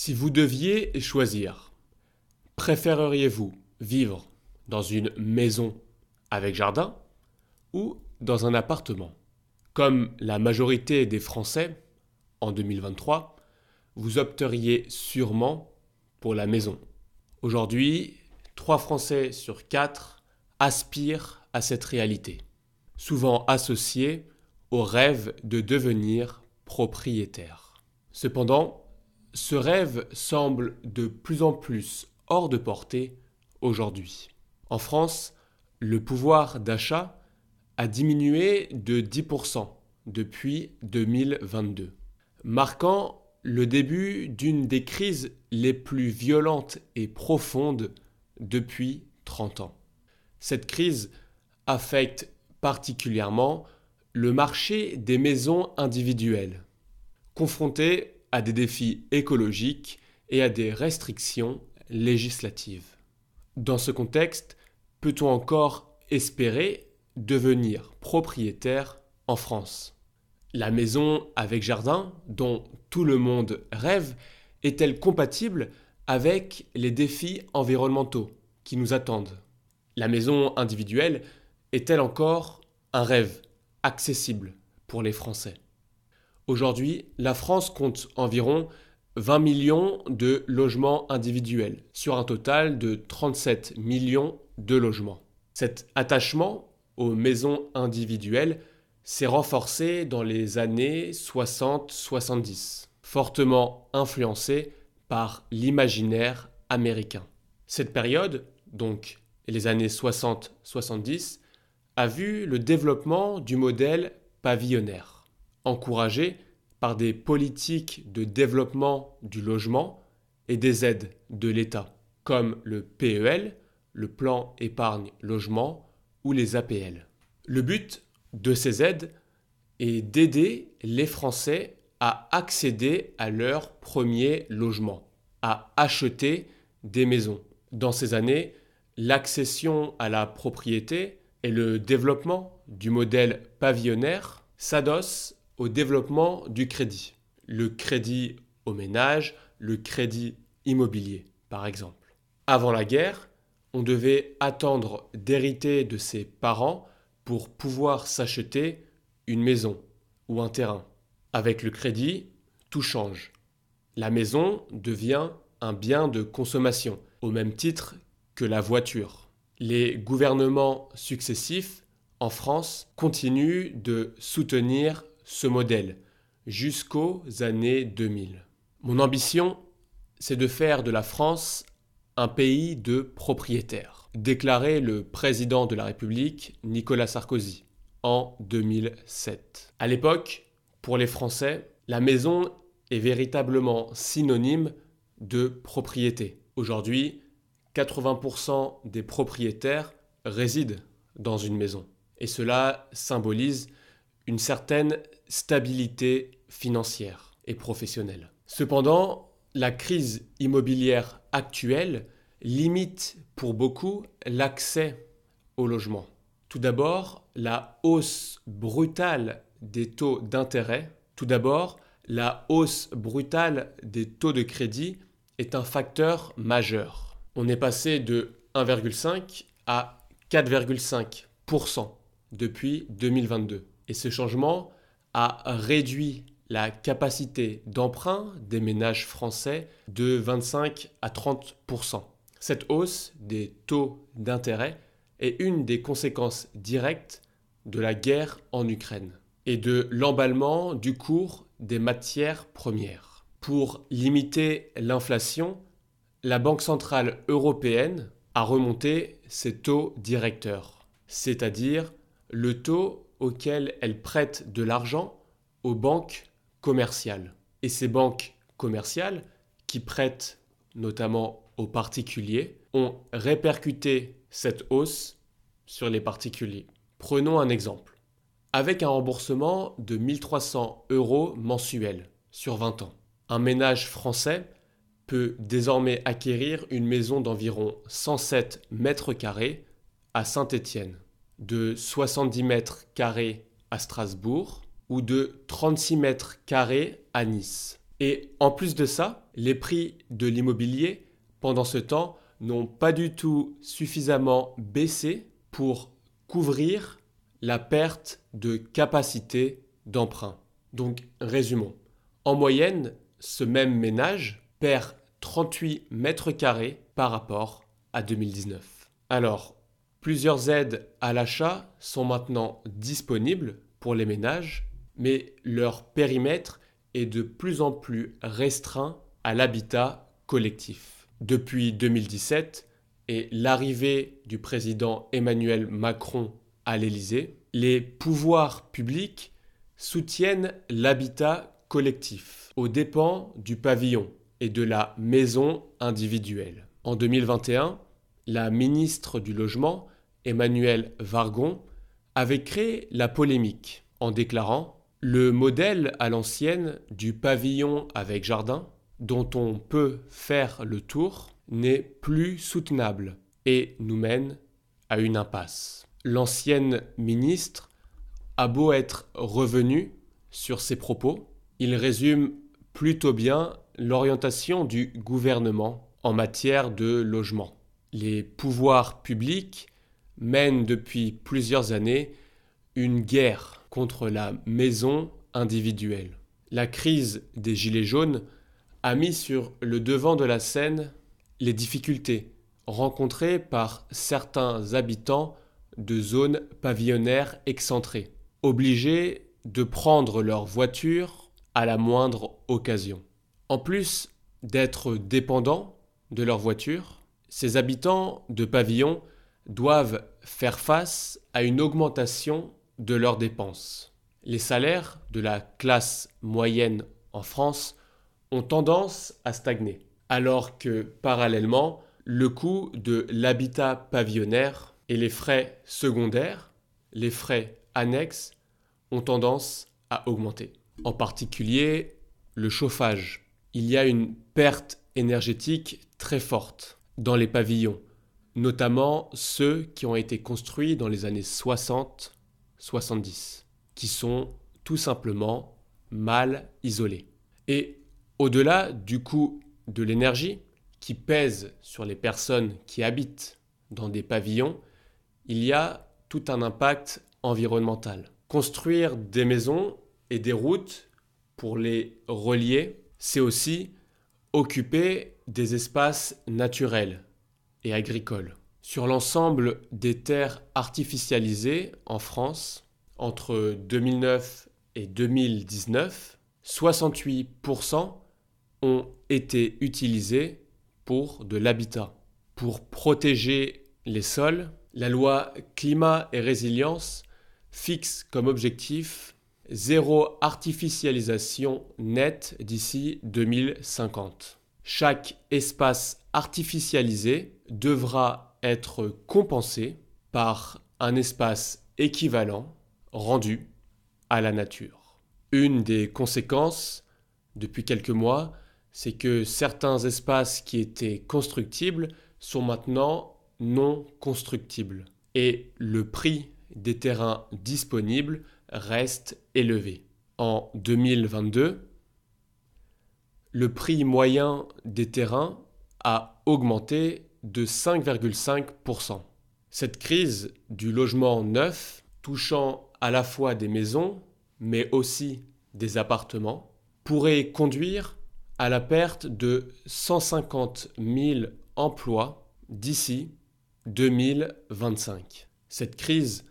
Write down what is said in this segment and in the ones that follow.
Si vous deviez choisir, préféreriez-vous vivre dans une maison avec jardin ou dans un appartement? Comme la majorité des Français, en 2023, vous opteriez sûrement pour la maison. Aujourd'hui, 3 Français sur 4 aspirent à cette réalité, souvent associée au rêve de devenir propriétaire. Cependant, ce rêve semble de plus en plus hors de portée aujourd'hui. En France, le pouvoir d'achat a diminué de 10% depuis 2022, marquant le début d'une des crises les plus violentes et profondes depuis 30 ans. Cette crise affecte particulièrement le marché des maisons individuelles, confronté à des défis écologiques et à des restrictions législatives. Dans ce contexte, peut-on encore espérer devenir propriétaire en France? La maison avec jardin, dont tout le monde rêve, est-elle compatible avec les défis environnementaux qui nous attendent? La maison individuelle est-elle encore un rêve accessible pour les Français? Aujourd'hui, la France compte environ 20 millions de logements individuels sur un total de 37 millions de logements. Cet attachement aux maisons individuelles s'est renforcé dans les années 60-70, fortement influencé par l'imaginaire américain. Cette période, donc les années 60-70, a vu le développement du modèle pavillonnaire encouragé par des politiques de développement du logement et des aides de l'État, comme le PEL, le plan épargne logement ou les APL. Le but de ces aides est d'aider les Français à accéder à leur premier logement, à acheter des maisons. Dans ces années, l'accession à la propriété et le développement du modèle pavillonnaire s'adossent au développement du crédit. Le crédit au ménage, le crédit immobilier, par exemple. Avant la guerre, on devait attendre d'hériter de ses parents pour pouvoir s'acheter une maison ou un terrain. Avec le crédit, tout change. La maison devient un bien de consommation, au même titre que la voiture. Les gouvernements successifs en France continuent de soutenir ce modèle jusqu'aux années 2000. Mon ambition, c'est de faire de la France un pays de propriétaires, déclarait le président de la République Nicolas Sarkozy en 2007. À l'époque, pour les Français, la maison est véritablement synonyme de propriété. Aujourd'hui, 80% des propriétaires résident dans une maison. Et cela symbolise une certaine stabilité financière et professionnelle. Cependant, la crise immobilière actuelle limite pour beaucoup l'accès au logement. Tout d'abord, la hausse brutale des taux d'intérêt. Tout d'abord, la hausse brutale des taux de crédit est un facteur majeur. On est passé de 1,5 à 4,5% depuis 2022. Et ce changement a réduit la capacité d'emprunt des ménages français de 25 à 30% Cette hausse des taux d'intérêt est une des conséquences directes de la guerre en Ukraine et de l'emballement du cours des matières premières. Pour limiter l'inflation, la Banque centrale européenne a remonté ses taux directeurs, c'est-à-dire le taux auxquelles elle prête de l'argent aux banques commerciales. Et ces banques commerciales, qui prêtent notamment aux particuliers, ont répercuté cette hausse sur les particuliers. Prenons un exemple. Avec un remboursement de 1300 euros mensuels sur 20 ans, un ménage français peut désormais acquérir une maison d'environ 107 mètres carrés à Saint-Étienne de 70 mètres carrés à Strasbourg ou de 36 mètres carrés à Nice. Et en plus de ça, les prix de l'immobilier, pendant ce temps, n'ont pas du tout suffisamment baissé pour couvrir la perte de capacité d'emprunt. Donc, résumons. En moyenne, ce même ménage perd 38 mètres carrés par rapport à 2019. Alors, plusieurs aides à l'achat sont maintenant disponibles pour les ménages, mais leur périmètre est de plus en plus restreint à l'habitat collectif. Depuis 2017 et l'arrivée du président Emmanuel Macron à l'Élysée, les pouvoirs publics soutiennent l'habitat collectif aux dépens du pavillon et de la maison individuelle. En 2021, la ministre du Logement, Emmanuel Vargon, avait créé la polémique en déclarant Le modèle à l'ancienne du pavillon avec jardin, dont on peut faire le tour, n'est plus soutenable et nous mène à une impasse. L'ancienne ministre a beau être revenue sur ses propos, il résume plutôt bien l'orientation du gouvernement en matière de logement. Les pouvoirs publics mènent depuis plusieurs années une guerre contre la maison individuelle. La crise des Gilets jaunes a mis sur le devant de la scène les difficultés rencontrées par certains habitants de zones pavillonnaires excentrées, obligés de prendre leur voiture à la moindre occasion. En plus d'être dépendants de leur voiture, ces habitants de pavillons doivent faire face à une augmentation de leurs dépenses. Les salaires de la classe moyenne en France ont tendance à stagner, alors que parallèlement, le coût de l'habitat pavillonnaire et les frais secondaires, les frais annexes, ont tendance à augmenter. En particulier, le chauffage. Il y a une perte énergétique très forte dans les pavillons, notamment ceux qui ont été construits dans les années 60-70, qui sont tout simplement mal isolés. Et au-delà du coût de l'énergie qui pèse sur les personnes qui habitent dans des pavillons, il y a tout un impact environnemental. Construire des maisons et des routes pour les relier, c'est aussi occuper des espaces naturels et agricoles. Sur l'ensemble des terres artificialisées en France, entre 2009 et 2019, 68% ont été utilisés pour de l'habitat. Pour protéger les sols, la loi climat et résilience fixe comme objectif zéro artificialisation nette d'ici 2050. Chaque espace artificialisé devra être compensé par un espace équivalent rendu à la nature. Une des conséquences depuis quelques mois, c'est que certains espaces qui étaient constructibles sont maintenant non constructibles. Et le prix des terrains disponibles reste élevé. En 2022, le prix moyen des terrains a augmenté de 5,5%. Cette crise du logement neuf, touchant à la fois des maisons, mais aussi des appartements, pourrait conduire à la perte de 150 000 emplois d'ici 2025. Cette crise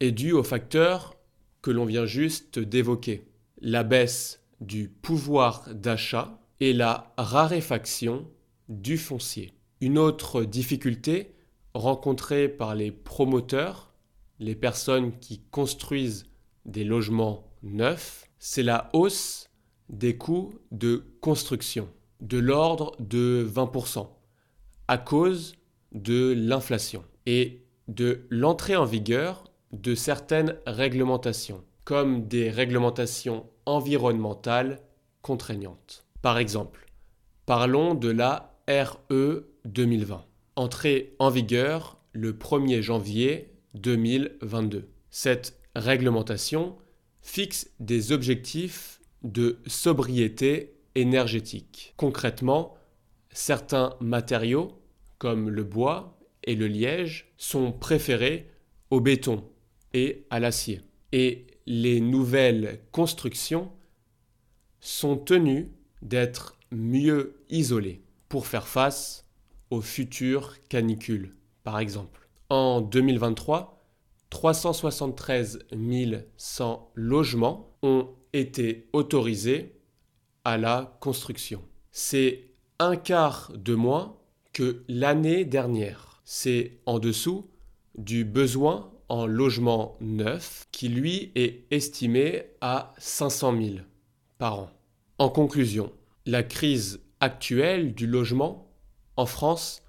est due aux facteurs que l'on vient juste d'évoquer. La baisse du pouvoir d'achat et la raréfaction du foncier. Une autre difficulté rencontrée par les promoteurs, les personnes qui construisent des logements neufs, c'est la hausse des coûts de construction de l'ordre de 20% à cause de l'inflation et de l'entrée en vigueur de certaines réglementations, comme des réglementations environnementales contraignantes. Par exemple, parlons de la RE 2020, entrée en vigueur le 1er janvier 2022. Cette réglementation fixe des objectifs de sobriété énergétique. Concrètement, certains matériaux, comme le bois et le liège, sont préférés au béton et à l'acier. Et les nouvelles constructions sont tenues d'être mieux isolées pour faire face aux futures canicules, par exemple. En 2023, 373 100 logements ont été autorisés à la construction. C'est un quart de moins que l'année dernière. C'est en dessous du besoin en logement neuf qui lui est estimé à 500 000 par an. En conclusion, la crise actuelle du logement en France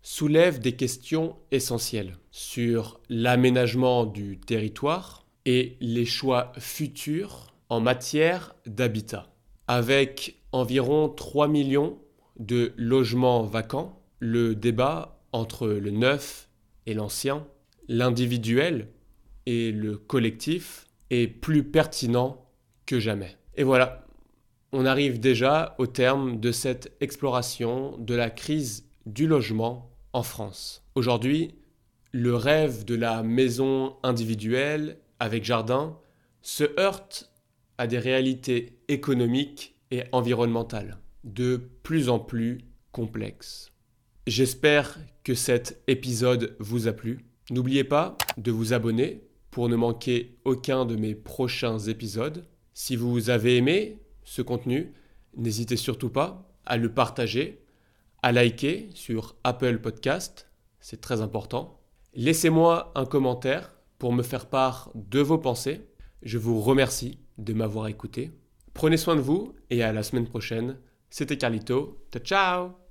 soulève des questions essentielles sur l'aménagement du territoire et les choix futurs en matière d'habitat. Avec environ 3 millions de logements vacants, le débat entre le neuf et l'ancien, l'individuel et le collectif est plus pertinent que jamais. Et voilà, on arrive déjà au terme de cette exploration de la crise du logement en France. Aujourd'hui, le rêve de la maison individuelle avec jardin se heurte à des réalités économiques et environnementales de plus en plus complexes. J'espère que cet épisode vous a plu. N'oubliez pas de vous abonner pour ne manquer aucun de mes prochains épisodes. Si vous avez aimé ce contenu, n'hésitez surtout pas à le partager, à liker sur Apple Podcast, c'est très important. Laissez-moi un commentaire pour me faire part de vos pensées. Je vous remercie de m'avoir écouté. Prenez soin de vous et à la semaine prochaine. C'était Carlito. Ciao ciao